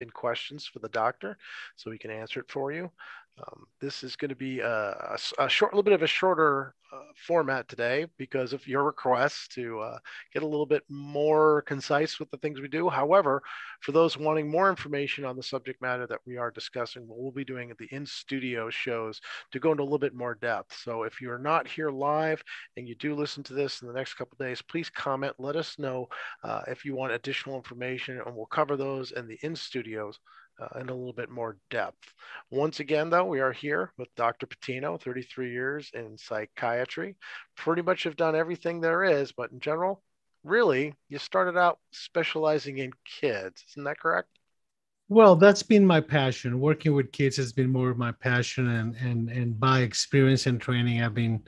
in questions for the doctor so we can answer it for you. Um, this is going to be a, a, a, short, little bit of a shorter uh, format today because of your request to uh, get a little bit more concise with the things we do. However, for those wanting more information on the subject matter that we are discussing, we'll be doing the in studio shows to go into a little bit more depth. So if you're not here live and you do listen to this in the next couple days, please comment. Let us know uh, if you want additional information, and we'll cover those in the in studios uh, in a little bit more depth. Once again, though, we are here with Dr. Patino, 33 years in psychiatry. Pretty much have done everything there is, but in general, really, you started out specializing in kids. Isn't that correct? Well, that's been my passion. Working with kids has been more of my passion, and and and by experience and training, I've been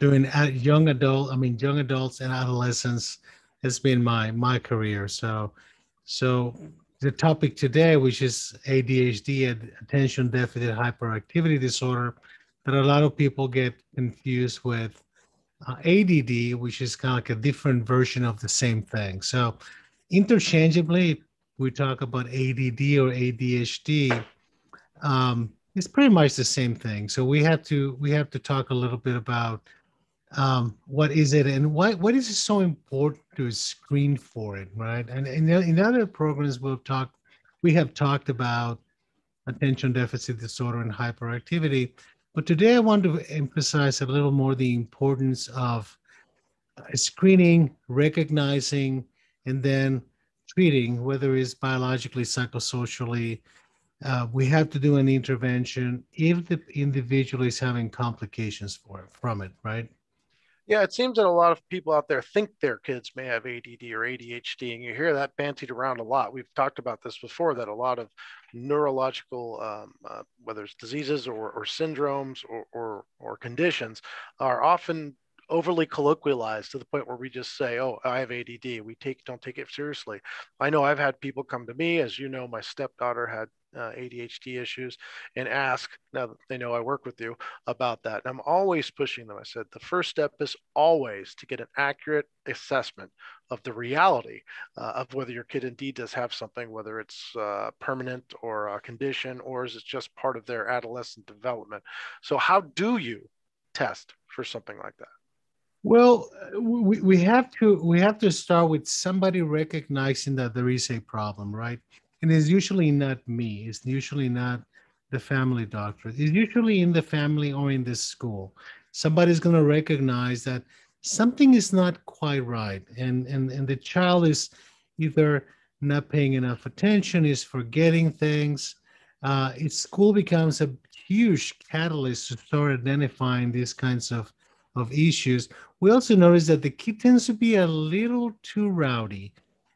doing young adult. I mean, young adults and adolescents has been my my career. So, so the topic today, which is ADHD, attention deficit hyperactivity disorder, that a lot of people get confused with uh, ADD, which is kind of like a different version of the same thing. So, interchangeably, we talk about ADD or ADHD. Um, it's pretty much the same thing. So we have to we have to talk a little bit about um, what is it and why what is it so important to screen for it right? And in, other programs we've talked we have talked about attention deficit disorder and hyperactivity. But today i want to emphasize a little more the importance of uh, screening recognizing and then treating whether it's biologically psychosocially. Uh, we have to do an intervention if the individual is having complications for from it right yeah, it seems that a lot of people out there think their kids may have ADD or ADHD, and you hear that bantied around a lot. We've talked about this before that a lot of neurological, um, uh, whether it's diseases or, or syndromes or, or, or conditions, are often overly colloquialized to the point where we just say, "Oh, I have ADD." We take don't take it seriously. I know I've had people come to me, as you know, my stepdaughter had uh, ADHD issues and ask, now that they know I work with you, about that. And I'm always pushing them. I said, the first step is always to get an accurate assessment of the reality uh, of whether your kid indeed does have something, whether it's uh, permanent or a condition, or is it just part of their adolescent development. So, how do you test for something like that? Well, we, we have to we have to start with somebody recognizing that there is a problem, right? And it's usually not me. It's usually not the family doctor. It's usually in the family or in the school. Somebody's going to recognize that something is not quite right, and and and the child is either not paying enough attention, is forgetting things. Uh, its school becomes a huge catalyst to start identifying these kinds of of issues. We also notice that the kid tends to be a little too rowdy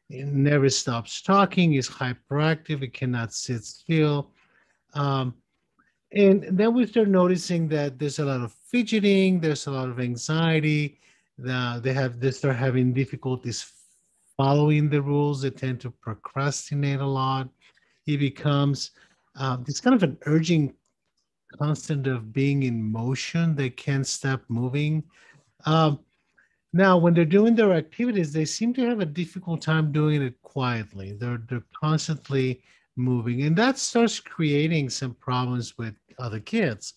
it never stops talking, is hyperactive, it cannot sit still. Um, and then we start noticing that there's a lot of fidgeting, there's a lot of anxiety, the, they have they start having difficulties following the rules, they tend to procrastinate a lot. He becomes um, this kind of an urging constant of being in motion. They can't stop moving. Um, now, when they're doing their activities, they seem to have a difficult time doing it quietly. They're they're constantly moving, and that starts creating some problems with other kids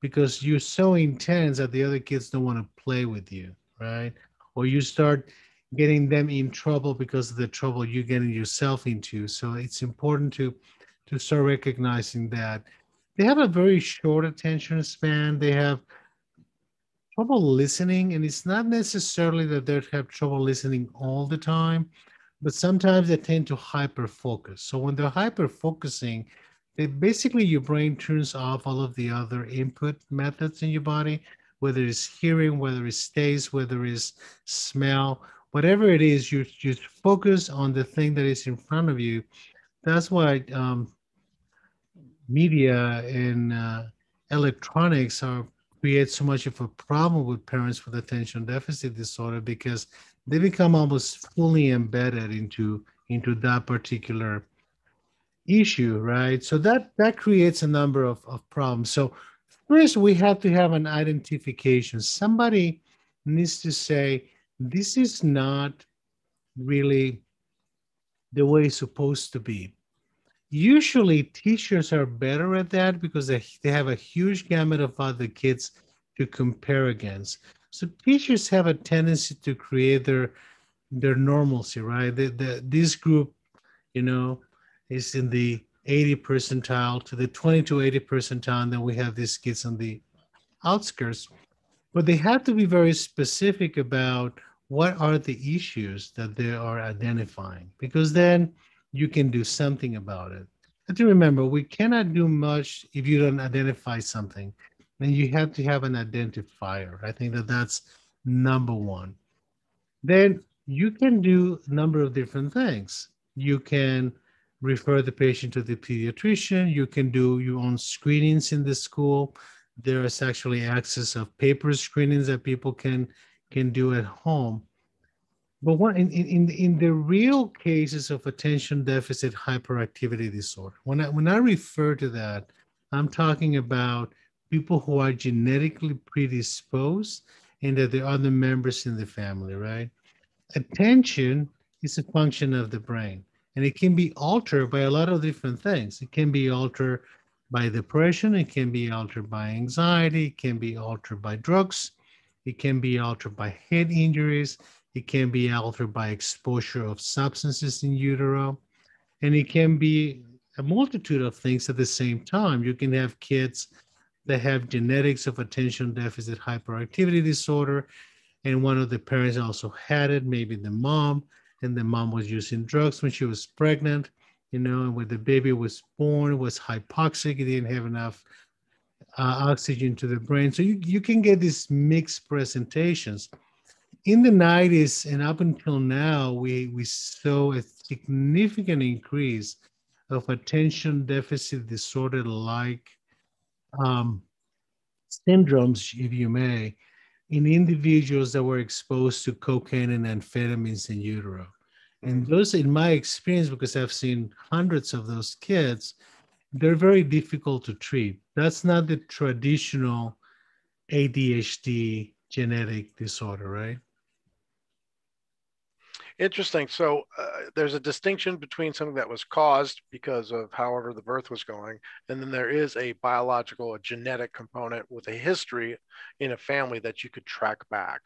because you're so intense that the other kids don't want to play with you, right? Or you start getting them in trouble because of the trouble you're getting yourself into. So it's important to to start recognizing that they have a very short attention span. They have trouble listening, and it's not necessarily that they have trouble listening all the time, but sometimes they tend to hyper focus. So when they're hyper focusing, they basically your brain turns off all of the other input methods in your body, whether it's hearing, whether it's taste, whether it's smell, whatever it is, you just focus on the thing that is in front of you. That's why um, media and uh, electronics are create so much of a problem with parents with attention deficit disorder because they become almost fully embedded into into that particular issue right? So that that creates a number of, of problems. So first we have to have an identification. Somebody needs to say this is not really the way it's supposed to be Usually, teachers are better at that because they, they have a huge gamut of other kids to compare against. So teachers have a tendency to create their their normalcy, right? The, the, this group, you know, is in the 80 percentile to the 20 to 80 percentile, and then we have these kids on the outskirts. But they have to be very specific about what are the issues that they are identifying, because then you can do something about it. But to remember, we cannot do much if you don't identify something. And you have to have an identifier. I think that that's number one. Then you can do a number of different things. You can refer the patient to the pediatrician. You can do your own screenings in the school. There is actually access of paper screenings that people can can do at home. But what in, in, in the real cases of attention deficit hyperactivity disorder, when I, when I refer to that, I'm talking about people who are genetically predisposed and that there are other members in the family, right? Attention is a function of the brain and it can be altered by a lot of different things. It can be altered by depression, it can be altered by anxiety, it can be altered by drugs, it can be altered by head injuries, it can be altered by exposure of substances in utero, and it can be a multitude of things at the same time. You can have kids that have genetics of attention deficit hyperactivity disorder, and one of the parents also had it, maybe the mom, and the mom was using drugs when she was pregnant, you know, and when the baby was born, was hypoxic, it didn't have enough uh, oxygen to the brain. So you, you can get these mixed presentations in the 90s and up until now, we, we saw a significant increase of attention deficit disorder like um, syndromes, if you may, in individuals that were exposed to cocaine and amphetamines in utero. And mm-hmm. those, in my experience, because I've seen hundreds of those kids, they're very difficult to treat. That's not the traditional ADHD genetic disorder, right? Interesting. So uh, there's a distinction between something that was caused because of however the birth was going, and then there is a biological, a genetic component with a history in a family that you could track back.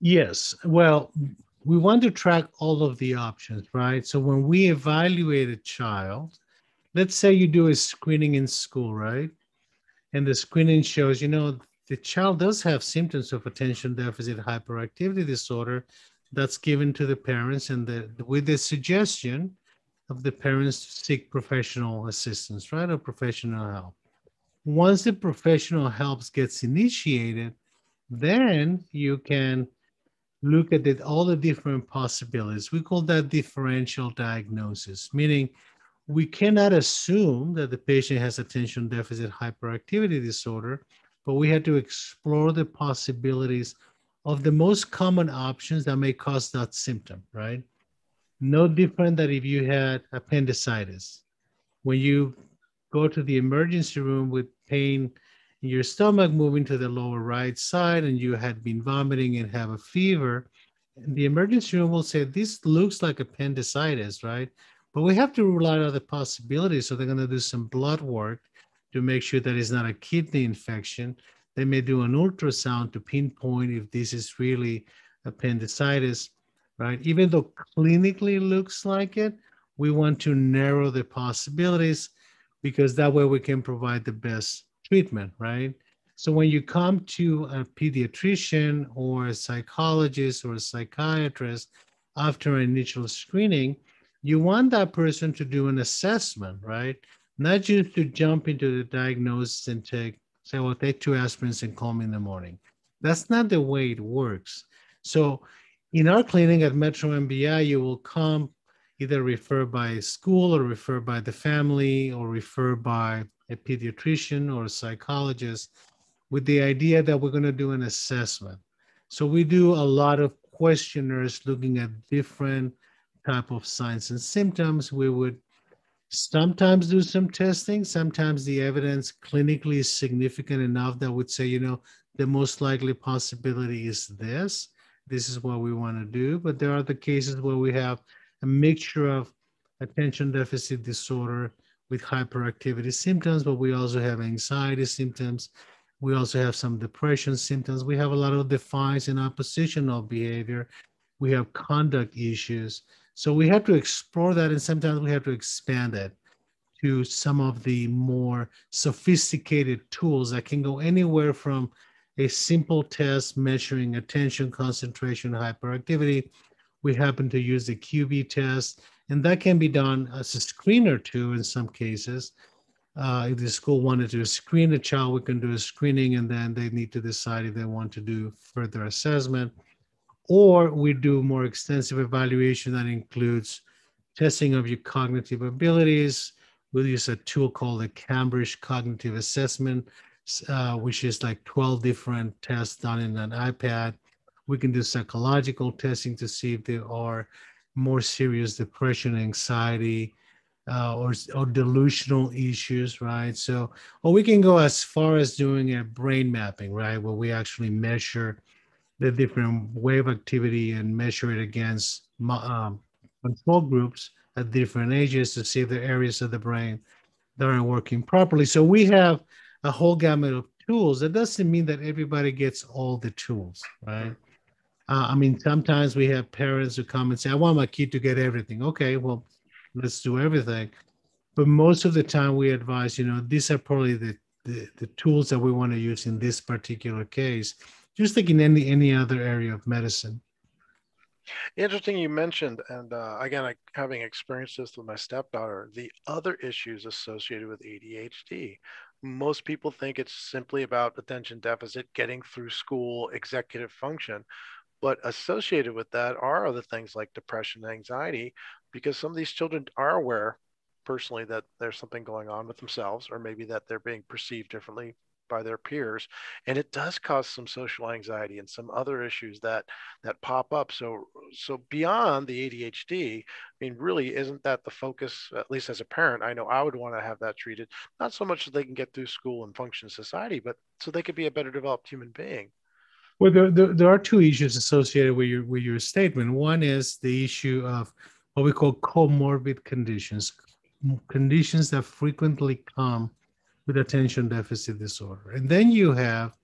Yes. Well, we want to track all of the options, right? So when we evaluate a child, let's say you do a screening in school, right? And the screening shows, you know, the child does have symptoms of attention deficit hyperactivity disorder that's given to the parents and the, with the suggestion of the parents to seek professional assistance, right, or professional help. Once the professional help gets initiated, then you can look at it, all the different possibilities. We call that differential diagnosis, meaning we cannot assume that the patient has attention deficit hyperactivity disorder, but we had to explore the possibilities of the most common options that may cause that symptom, right? No different than if you had appendicitis. When you go to the emergency room with pain in your stomach moving to the lower right side and you had been vomiting and have a fever, the emergency room will say, This looks like appendicitis, right? But we have to rule out other possibilities. So they're going to do some blood work to make sure that it's not a kidney infection. They may do an ultrasound to pinpoint if this is really appendicitis, right? Even though clinically looks like it, we want to narrow the possibilities because that way we can provide the best treatment, right? So when you come to a pediatrician or a psychologist or a psychiatrist after an initial screening, you want that person to do an assessment, right? Not just to jump into the diagnosis and take say, well, take two aspirins and call me in the morning. That's not the way it works. So in our clinic at Metro MBI, you will come either referred by school or referred by the family or referred by a pediatrician or a psychologist with the idea that we're going to do an assessment. So we do a lot of questionnaires looking at different type of signs and symptoms. We would sometimes do some testing. Sometimes the evidence clinically is significant enough that would say, you know, the most likely possibility is this. This is what we want to do. But there are the cases where we have a mixture of attention deficit disorder with hyperactivity symptoms, but we also have anxiety symptoms. We also have some depression symptoms. We have a lot of defiance and oppositional behavior. We have conduct issues. So we have to explore that, and sometimes we have to expand it to some of the more sophisticated tools that can go anywhere from a simple test measuring attention, concentration, hyperactivity. We happen to use the QbTest, and that can be done as a screen or two in some cases. Uh, if the school wanted to screen a child, we can do a screening and then they need to decide if they want to do further assessment. Or we do more extensive evaluation that includes testing of your cognitive abilities. We'll use a tool called the Cambridge Cognitive Assessment, uh, which is like 12 different tests done in an iPad. We can do psychological testing to see if there are more serious depression, anxiety, uh, or, or delusional issues, right? So, or we can go as far as doing a brain mapping, right? Where we actually measure the different wave activity and measure it against um, control groups at different ages to see if are areas of the brain that aren't working properly. So we have a whole gamut of tools. That doesn't mean that everybody gets all the tools, right? Uh, I mean, sometimes we have parents who come and say, I want my kid to get everything. Okay, well, let's do everything. But most of the time we advise, you know, these are probably the, the, the tools that we want to use in this particular case, just in any, any other area of medicine. Interesting you mentioned, and uh, again, I, having experienced this with my stepdaughter, the other issues associated with ADHD. Most people think it's simply about attention deficit, getting through school, executive function. But associated with that are other things like depression and anxiety, because some of these children are aware personally that there's something going on with themselves, or maybe that they're being perceived differently by their peers and it does cause some social anxiety and some other issues that that pop up. So so beyond the adhd i mean really isn't that the focus at least as a parent? I know i would want to have that treated not so much that they can get through school and function society but so they could be a better developed human being. Well, there, there, there, are two issues associated with your with your statement. One is the issue of what we call comorbid conditions, conditions that frequently come with attention deficit disorder, and then you have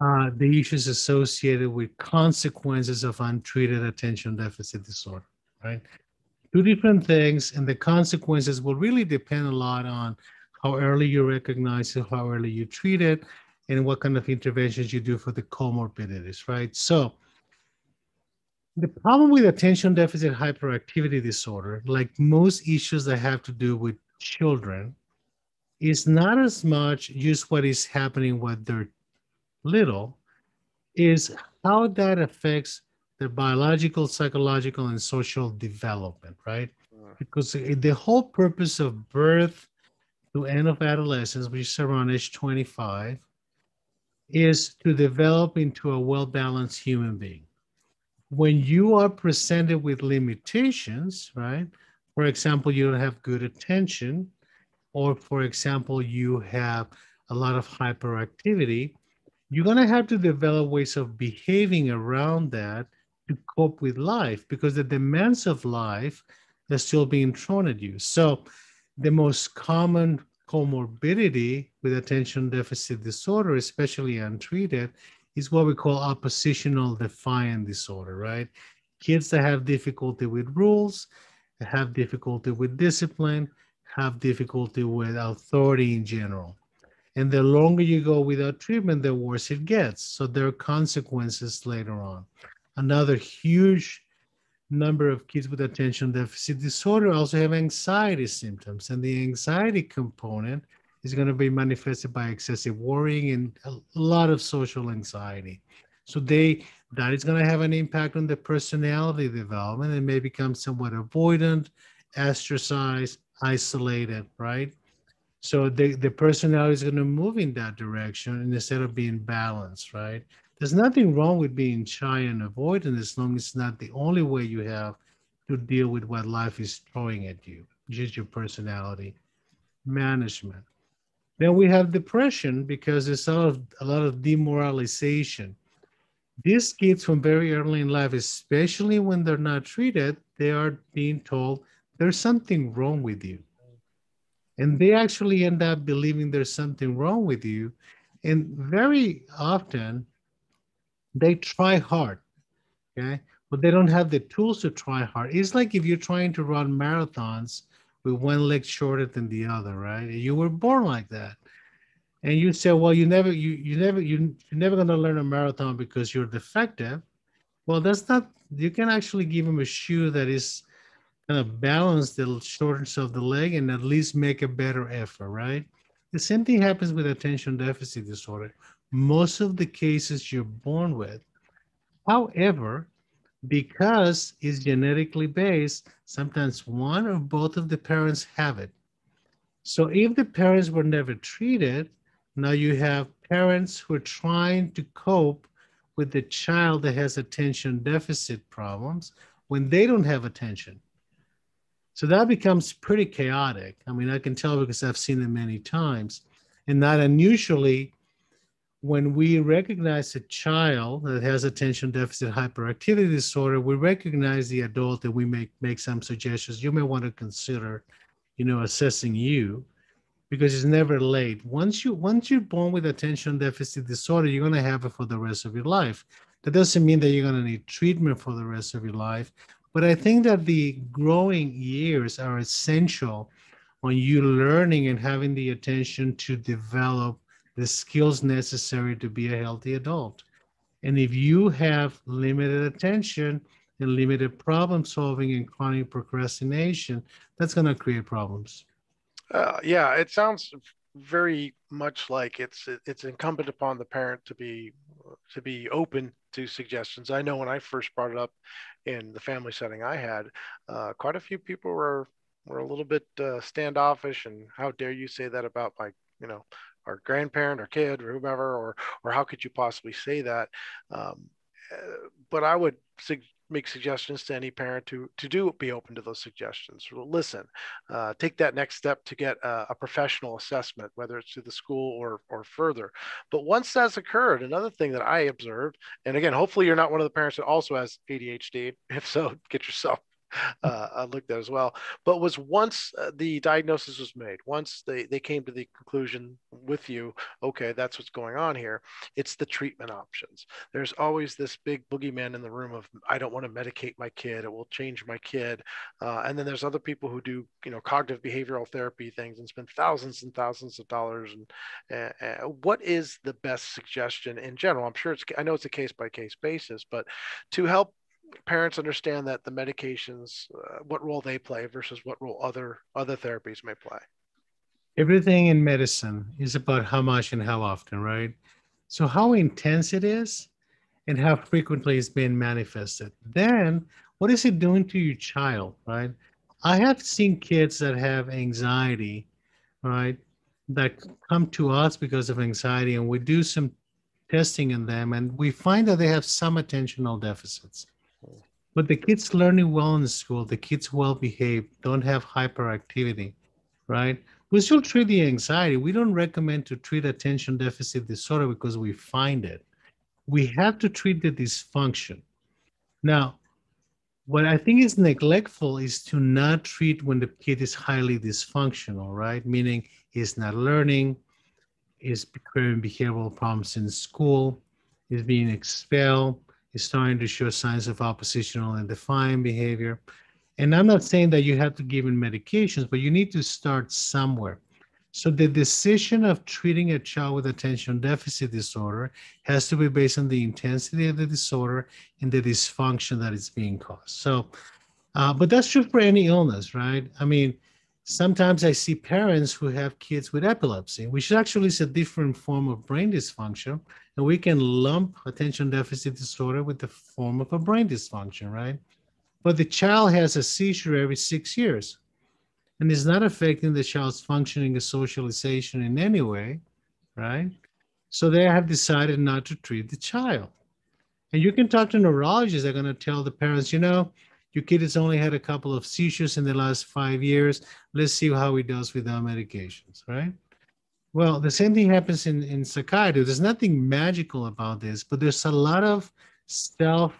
uh, the issues associated with consequences of untreated attention deficit disorder. Right, two different things, and the consequences will really depend a lot on how early you recognize it, how early you treat it and what kind of interventions you do for the comorbidities, right? So the problem with attention deficit hyperactivity disorder, like most issues that have to do with children, is not as much just what is happening when they're little, is how that affects their biological, psychological, and social development, right? Because the whole purpose of birth to end of adolescence, which is around age 25, is to develop into a well balanced human being. When you are presented with limitations, right? For example, you don't have good attention, or for example, you have a lot of hyperactivity, you're going to have to develop ways of behaving around that to cope with life because the demands of life are still being thrown at you. So, the most common comorbidity with attention deficit disorder, especially untreated, is what we call oppositional defiant disorder, right? Kids that have difficulty with rules, have difficulty with discipline, have difficulty with authority in general. And the longer you go without treatment, the worse it gets. So there are consequences later on. Another huge number of kids with attention deficit disorder also have anxiety symptoms, and the anxiety component is going to be manifested by excessive worrying and a lot of social anxiety. So they that is going to have an impact on the personality development and may become somewhat avoidant, ostracized, isolated, right? So the, the personality is going to move in that direction instead of being balanced, right? There's nothing wrong with being shy and avoidant as long as it's not the only way you have to deal with what life is throwing at you, just your personality management. Then we have depression because there's a lot of, a lot of demoralization. These kids from very early in life, especially when they're not treated, they are being told there's something wrong with you. And they actually end up believing there's something wrong with you. And very often they try hard, okay? But they don't have the tools to try hard. It's like if you're trying to run marathons with one leg shorter than the other, right? You were born like that. And you say, well, you never, you, you never, you, you're never going to learn a marathon because you're defective. Well, that's not, you can actually give them a shoe that is kind of balance the shortness of the leg and at least make a better effort, right? The same thing happens with attention deficit disorder. Most of the cases you're born with. However, because it's genetically based, sometimes one or both of the parents have it. So if the parents were never treated, now you have parents who are trying to cope with the child that has attention deficit problems when they don't have attention. So that becomes pretty chaotic. I mean, I can tell because I've seen it many times. And not unusually, when we recognize a child that has attention deficit hyperactivity disorder, we recognize the adult and we make, make some suggestions. You may want to consider, you know, assessing you because it's never late. Once you once you're born with attention deficit disorder, you're gonna have it for the rest of your life. That doesn't mean that you're gonna need treatment for the rest of your life, but I think that the growing years are essential on you learning and having the attention to develop the skills necessary to be a healthy adult. And if you have limited attention and limited problem solving and chronic procrastination, that's going to create problems. Uh, yeah, it sounds very much like it's it's incumbent upon the parent to be to be open to suggestions. I know when I first brought it up in the family setting I had, uh, quite a few people were were a little bit uh, standoffish and how dare you say that about my you know our grandparent or kid or whomever or or how could you possibly say that? Um, uh, but I would make suggestions to any parent to to do be open to those suggestions. Listen uh, take that next step to get a, a, professional assessment whether it's to the school or or further. But once that's occurred another thing that i observed and again hopefully you're not one of the parents that also has adhd if so get yourself uh, looked at as well. But was once uh, the diagnosis was made, once they, they came to the conclusion with you, okay, that's what's going on here. It's the treatment options. There's always this big boogeyman in the room of I don't want to medicate my kid. It will change my kid. Uh, and then there's other people who do you know cognitive behavioral therapy things and spend thousands and thousands of dollars. And what is the best suggestion in general? I'm sure it's I know it's a case by case basis, but to help parents understand that the medications, uh, what role they play versus what role other other therapies may play. Everything in medicine is about how much and how often, right? So how intense it is, and how frequently it's being manifested. Then, what is it doing to your child, right? I have seen kids that have anxiety, right, that come to us because of anxiety, and we do some testing in them, and we find that they have some attentional deficits. But the kids learning well in school, the kids well behaved, don't have hyperactivity, right? We still treat the anxiety. We don't recommend to treat attention deficit disorder because we find it. We have to treat the dysfunction. Now, what I think is neglectful is to not treat when the kid is highly dysfunctional, right? Meaning he's not learning, is creating behavioral problems in school, is being expelled, is starting to show signs of oppositional and defiant behavior. And I'm not saying that you have to give him medications, but you need to start somewhere. So the decision of treating a child with attention deficit disorder has to be based on the intensity of the disorder and the dysfunction that is being caused. So, uh, but that's true for any illness, right? I mean, sometimes I see parents who have kids with epilepsy, which actually is a different form of brain dysfunction. And we can lump attention deficit disorder with the form of a brain dysfunction, right? But the child has a seizure every six years and is not affecting the child's functioning or socialization in any way, right? So they have decided not to treat the child. And you can talk to neurologists, they're going to tell the parents, you know, your kid has only had a couple of seizures in the last five years. Let's see how he does with our medications, right? Well, the same thing happens in, in psychiatry. There's nothing magical about this, but there's a lot of self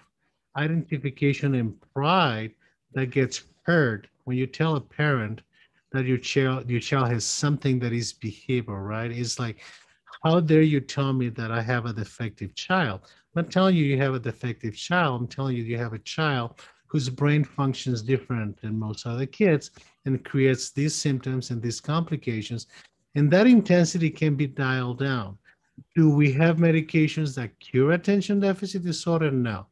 identification and pride that gets hurt when you tell a parent that your child your child has something that is behavioral, right? It's like, how dare you tell me that I have a defective child? I'm not telling you you have a defective child. I'm telling you you have a child whose brain functions different than most other kids and creates these symptoms and these complications. And that intensity can be dialed down. Do we have medications that cure attention deficit disorder? No.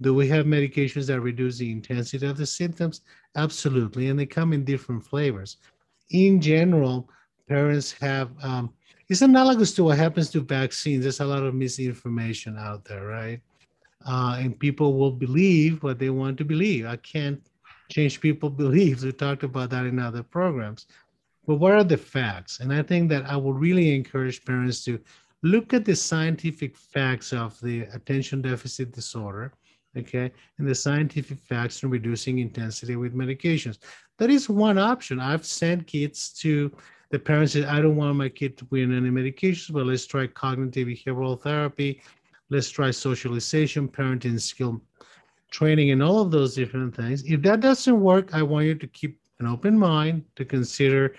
Do we have medications that reduce the intensity of the symptoms? Absolutely. And they come in different flavors. In general, parents have, um, it's analogous to what happens to vaccines. There's a lot of misinformation out there, right? Uh, and people will believe what they want to believe. I can't change people's beliefs. We talked about that in other programs. But what are the facts? And I think that I would really encourage parents to look at the scientific facts of the attention deficit disorder okay, and the scientific facts in reducing intensity with medications. That is one option. I've sent kids to the parents said, I don't want my kid to be on any medications, but let's try cognitive behavioral therapy. Let's try socialization, parenting skill training, and all of those different things. If that doesn't work, I want you to keep an open mind to consider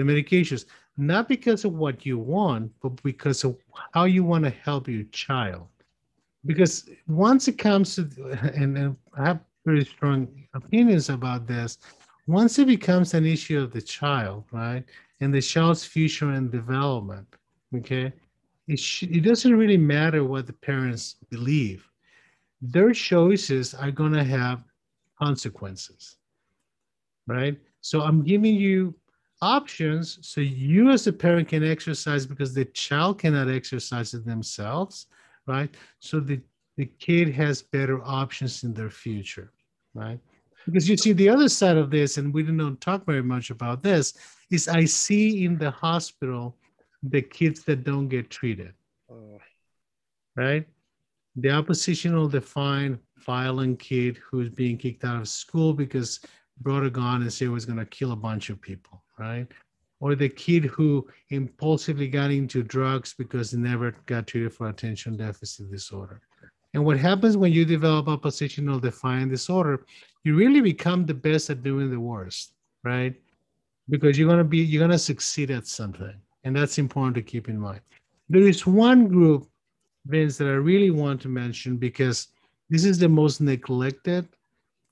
the medications, not because of what you want, but because of how you want to help your child because once it comes to and, and I have very strong opinions about this. Once it becomes an issue of the child, right, and the child's future and development, okay, it sh- it doesn't really matter what the parents believe. Their choices are going to have consequences, right? So I'm giving you options so you as a parent can exercise because the child cannot exercise it themselves right? So the, the kid has better options in their future, right? Because you see, the other side of this, and we didn't talk very much about this, is I see in the hospital the kids that don't get treated, uh. right? The oppositional defined violent kid who's being kicked out of school because brought a gun and said he was going to kill a bunch of people, right? or the kid who impulsively got into drugs because he never got treated for attention deficit disorder. And what happens when you develop oppositional defiant disorder, you really become the best at doing the worst, right? Because you're gonna be you're gonna succeed at something. And that's important to keep in mind. There is one group, Vince, that I really want to mention because this is the most neglected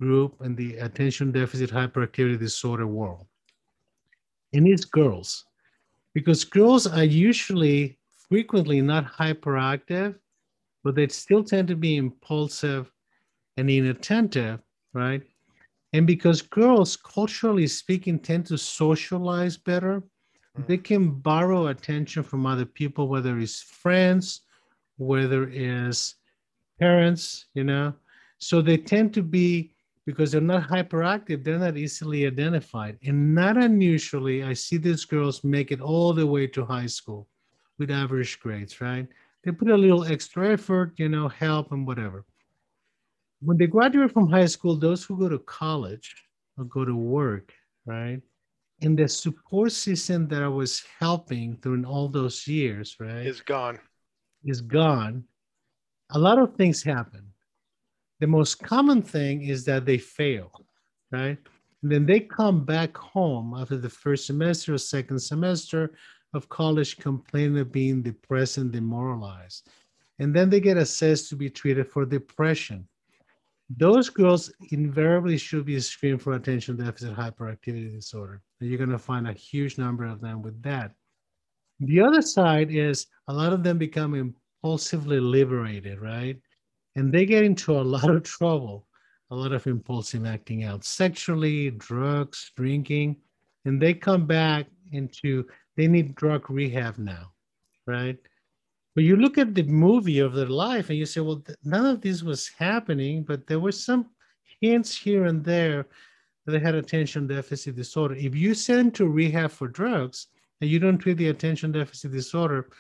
group in the attention deficit hyperactivity disorder world and it's girls because girls are usually frequently not hyperactive, but they still tend to be impulsive and inattentive, right? And because girls, culturally speaking, tend to socialize better, mm-hmm. they can borrow attention from other people, whether it's friends, whether it's parents, you know. So they tend to be because they're not hyperactive, they're not easily identified. And not unusually, I see these girls make it all the way to high school with average grades, right? They put a little extra effort, you know, help and whatever. When they graduate from high school, those who go to college or go to work, right? And the support system that I was helping during all those years, right? Is gone. Is gone. A lot of things happen the most common thing is that they fail, right? And then they come back home after the first semester or second semester of college complaining of being depressed and demoralized. And then they get assessed to be treated for depression. Those girls invariably should be screened for attention deficit hyperactivity disorder. And you're going to find a huge number of them with that. The other side is a lot of them become impulsively liberated, right? And they get into a lot of trouble, a lot of impulsive acting out sexually, drugs, drinking, and they come back into they need drug rehab now, right? But you look at the movie of their life and you say, well, none of this was happening, but there were some hints here and there that they had attention deficit disorder. If you send them to rehab for drugs and you don't treat the attention deficit disorder,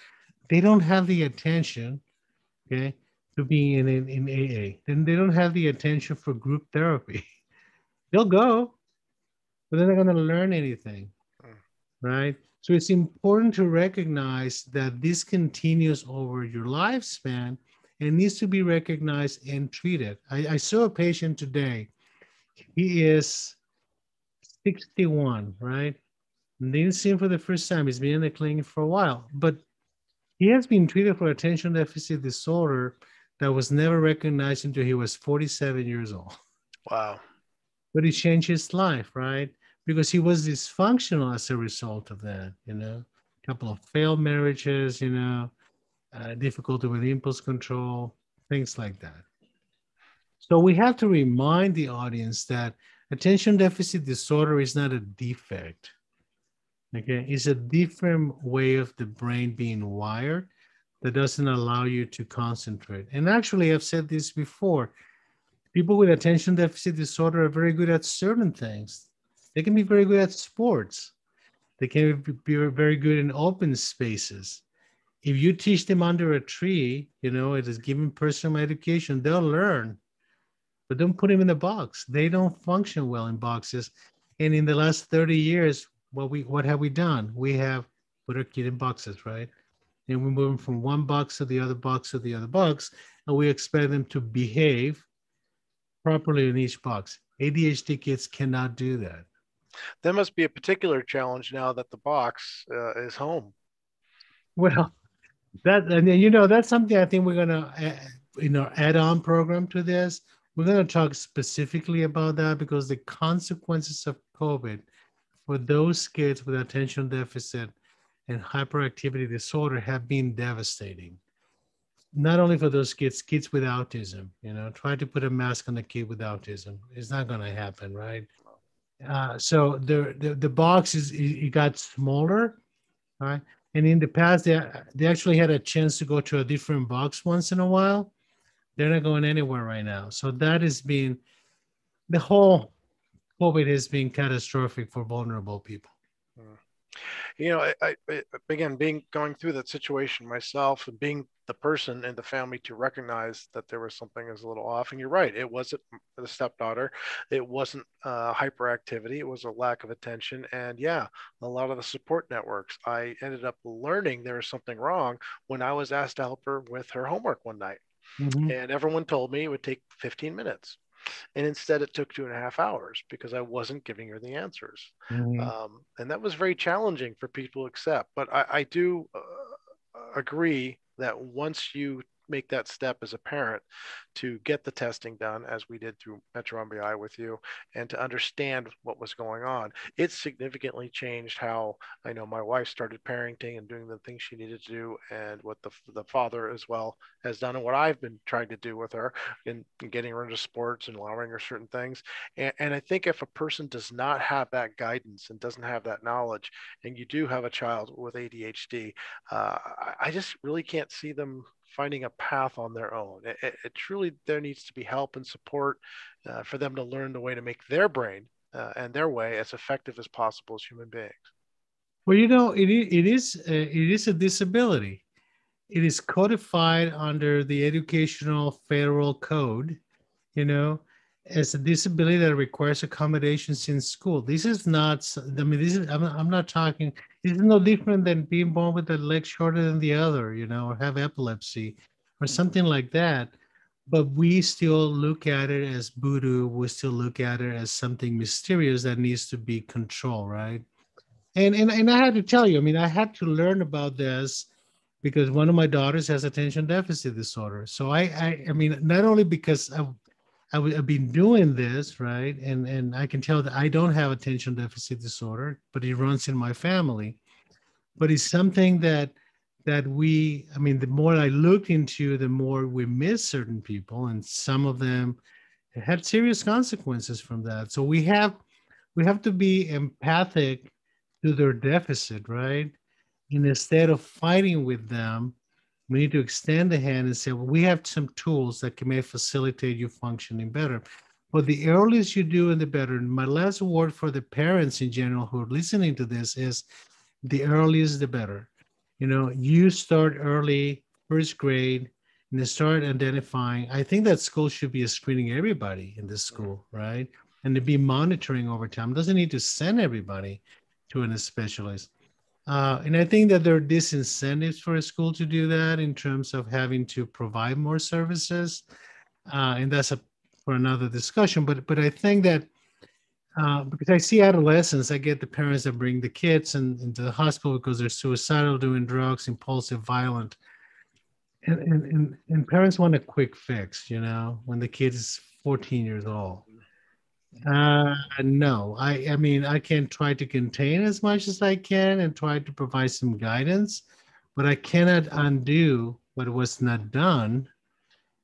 they don't have the attention, okay? To be in, in, in AA. Then they don't have the attention for group therapy. They'll go, but they're not going to learn anything, hmm. right? So it's important to recognize that this continues over your lifespan and needs to be recognized and treated. I, I saw a patient today. He is 61, right? And didn't see him for the first time. He's been in the clinic for a while, but he has been treated for attention deficit disorder that was never recognized until he was 47 years old. Wow. But he changed his life, right? Because he was dysfunctional as a result of that, you know, a couple of failed marriages, you know, uh, difficulty with impulse control, things like that. So we have to remind the audience that attention deficit disorder is not a defect. Okay, it's a different way of the brain being wired that doesn't allow you to concentrate. And actually, I've said this before people with attention deficit disorder are very good at certain things. They can be very good at sports, they can be very good in open spaces. If you teach them under a tree, you know, it is giving personal education, they'll learn. But don't put them in a box. They don't function well in boxes. And in the last 30 years, what we what have we done? We have put our kid in boxes, right? And we move them from one box to the other box to the other box, and we expect them to behave properly in each box. ADHD kids cannot do that. There must be a particular challenge now that the box uh, is home. Well, that and you know that's something I think we're gonna uh, you know add on program to this. We're gonna talk specifically about that because the consequences of COVID for those kids with attention deficit and hyperactivity disorder have been devastating. Not only for those kids, kids with autism, you know, try to put a mask on a kid with autism. It's not going to happen, right? Uh, so the, the, the box is it got smaller, right? And in the past, they, they actually had a chance to go to a different box once in a while. They're not going anywhere right now. So that has been the whole COVID has been catastrophic for vulnerable people. Hmm. You know, I, I, again, being going through that situation myself and being the person in the family to recognize that there was something is a little off. And you're right, it wasn't the stepdaughter, it wasn't uh, hyperactivity, it was a lack of attention. And yeah, a lot of the support networks. I ended up learning there was something wrong when I was asked to help her with her homework one night. Mm-hmm. And everyone told me it would take 15 minutes and instead it took two and a half hours because i wasn't giving her the answers mm-hmm. um, and that was very challenging for people to accept but i, I do uh, agree that once you make that step as a parent to get the testing done as we did through Metro MBI with you and to understand what was going on. It significantly changed how I know my wife started parenting and doing the things she needed to do and what the, the father as well has done and what I've been trying to do with her in, in getting her into sports and allowing her certain things. And, and I think if a person does not have that guidance and doesn't have that knowledge and you do have a child with ADHD, uh, I just really can't see them finding a path on their own. It, it, it truly there needs to be help and support uh, for them to learn the way to make their brain uh, and their way as effective as possible as human beings. Well, you know, it, it is uh, it is a disability. It is codified under the Educational Federal Code, you know, as a disability that requires accommodations in school. This is not. I mean, this is. I'm, I'm not talking it's no different than being born with a leg shorter than the other, you know, or have epilepsy or mm-hmm. something like that. But we still look at it as voodoo. We still look at it as something mysterious that needs to be controlled, right? And, and, and I had to tell you, I mean, I had to learn about this because one of my daughters has attention deficit disorder. So I, I, I mean, not only because I, I, have been doing this, right? And and I can tell that I don't have attention deficit disorder, but it runs in my family. But it's something that that we, I mean, the more I looked into, the more we miss certain people, and some of them had serious consequences from that. So we have we have to be empathic to their deficit, right? And instead of fighting with them, we need to extend the hand and say, well, we have some tools that can may facilitate you functioning better. But the earliest you do and the better. And my last word for the parents in general who are listening to this is the earliest, the better. You know, you start early, first grade, and start identifying. I think that school should be screening everybody in this school, right? And to be monitoring over time. Doesn't need to send everybody to an specialist. Uh, and I think that there are disincentives for a school to do that in terms of having to provide more services. Uh, and that's a, for another discussion. But, but I think that uh, because I see adolescents, I get the parents that bring the kids and into the hospital because they're suicidal, doing drugs, impulsive, violent. And, and, and, and parents want a quick fix, you know, when the kid is 14 years old. Uh, no, I, I mean, I can try to contain as much as I can and try to provide some guidance, but I cannot undo what was not done,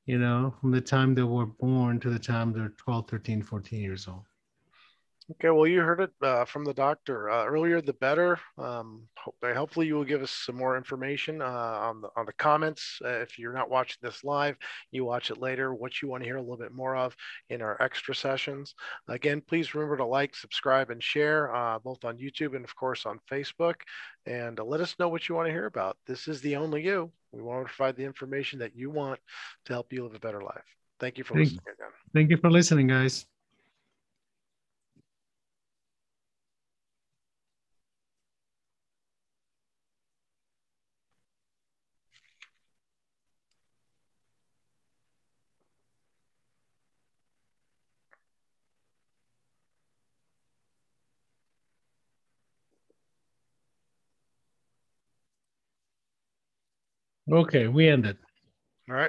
you know, from the time they were born to the time they're 12, 13, 14 years old. Okay, well, you heard it uh, from the doctor uh, earlier. The better. Um, hopefully, you will give us some more information uh, on the on the comments. Uh, if you're not watching this live, you watch it later. What you want to hear a little bit more of in our extra sessions. Again, please remember to like, subscribe, and share uh, both on YouTube and of course on Facebook. And uh, let us know what you want to hear about. This is the only you. We want to provide the information that you want to help you live a better life. Thank you for Thank, listening again. Thank you for listening, guys. Okay, we ended. All right.